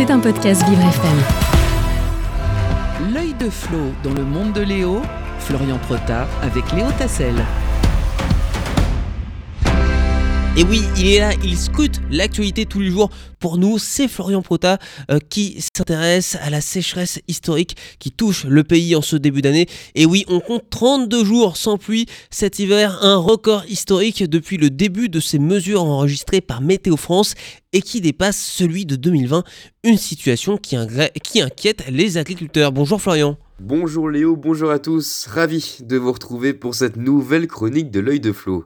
C'est un podcast Vivre FM. L'œil de Flo dans le monde de Léo, Florian Protard avec Léo Tassel. Et oui, il est là, il scrute l'actualité tous les jours. Pour nous, c'est Florian Prota euh, qui s'intéresse à la sécheresse historique qui touche le pays en ce début d'année. Et oui, on compte 32 jours sans pluie cet hiver, un record historique depuis le début de ces mesures enregistrées par Météo France et qui dépasse celui de 2020, une situation qui inquiète les agriculteurs. Bonjour Florian. Bonjour Léo, bonjour à tous, ravi de vous retrouver pour cette nouvelle chronique de l'œil de Flo.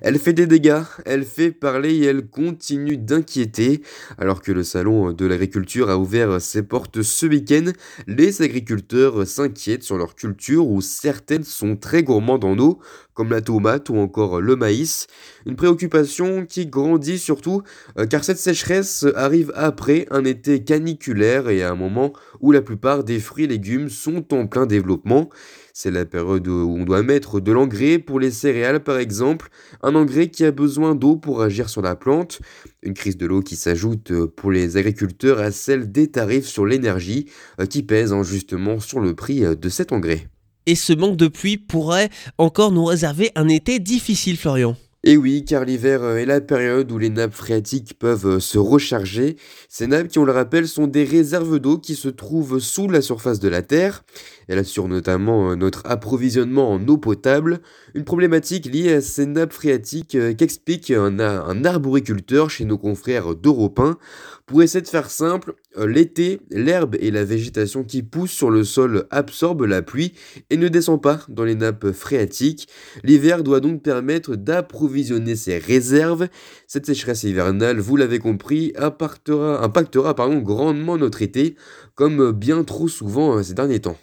Elle fait des dégâts, elle fait parler et elle continue d'inquiéter. Alors que le salon de l'agriculture a ouvert ses portes ce week-end, les agriculteurs s'inquiètent sur leur culture où certaines sont très gourmandes en eau, comme la tomate ou encore le maïs. Une préoccupation qui grandit surtout euh, car cette sécheresse arrive après un été caniculaire et à un moment où la plupart des fruits et légumes sont en plein développement. C'est la période où on doit mettre de l'engrais pour les céréales par exemple, un engrais qui a besoin d'eau pour agir sur la plante, une crise de l'eau qui s'ajoute pour les agriculteurs à celle des tarifs sur l'énergie euh, qui pèsent justement sur le prix euh, de cet engrais. Et ce manque de pluie pourrait encore nous réserver un été difficile Florian. Et oui, car l'hiver euh, est la période où les nappes phréatiques peuvent euh, se recharger. Ces nappes, qui on le rappelle, sont des réserves d'eau qui se trouvent sous la surface de la Terre. Elles assurent notamment euh, notre approvisionnement en eau potable, une problématique liée à ces nappes phréatiques qu'explique un, arboriculteur chez nos confrères d'Europe 1. Pour essayer de faire simple, l'été, l'herbe et la végétation qui pousse sur le sol absorbent la pluie et ne descend pas dans les nappes phréatiques. L'hiver doit donc permettre d'approvisionner visionner ses réserves. Cette sécheresse hivernale, vous l'avez compris, impactera, grandement notre été, comme bien trop souvent euh, ces derniers temps.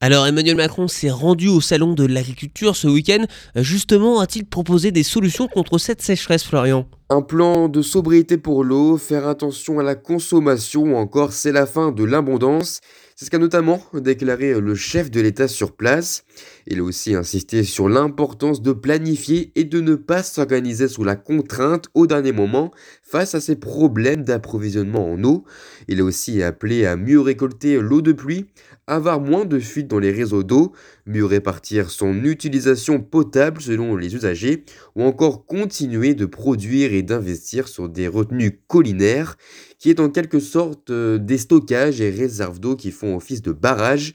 Alors Emmanuel Macron s'est rendu au salon de l'agriculture ce week-end. Justement, a-t-il proposé des solutions contre cette sécheresse, Florian? Un plan de sobriété pour l'eau, faire attention à la consommation ou encore c'est la fin de l'abondance. C'est ce qu'a notamment déclaré le chef de l'État sur place. Il a aussi insisté sur l'importance de planifier et de ne pas s'organiser sous la contrainte au dernier moment face à ces problèmes d'approvisionnement en eau. Il a aussi appelé à mieux récolter l'eau de pluie, avoir moins de fuites dans les réseaux d'eau, mieux répartir son utilisation potable selon les usagers, ou encore continuer de produire et d'investir sur des retenues collinaires, qui est en quelque sorte euh, des stockages et réserves d'eau qui font office de barrage.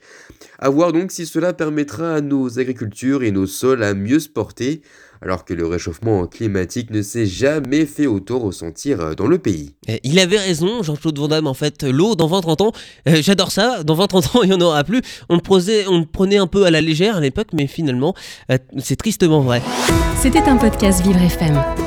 À voir donc si cela permettra à nos agricultures et nos sols à mieux se porter, alors que le réchauffement climatique ne s'est jamais fait autant ressentir euh, dans le pays. Il avait raison, Jean-Claude Van Damme, en fait, l'eau dans 20-30 ans, euh, j'adore ça, dans 20-30 ans il n'y en aura plus. On le, prenait, on prenait un peu à la légère à l'époque, mais finalement, euh, c'est tristement vrai. C'était un podcast Vivre FM.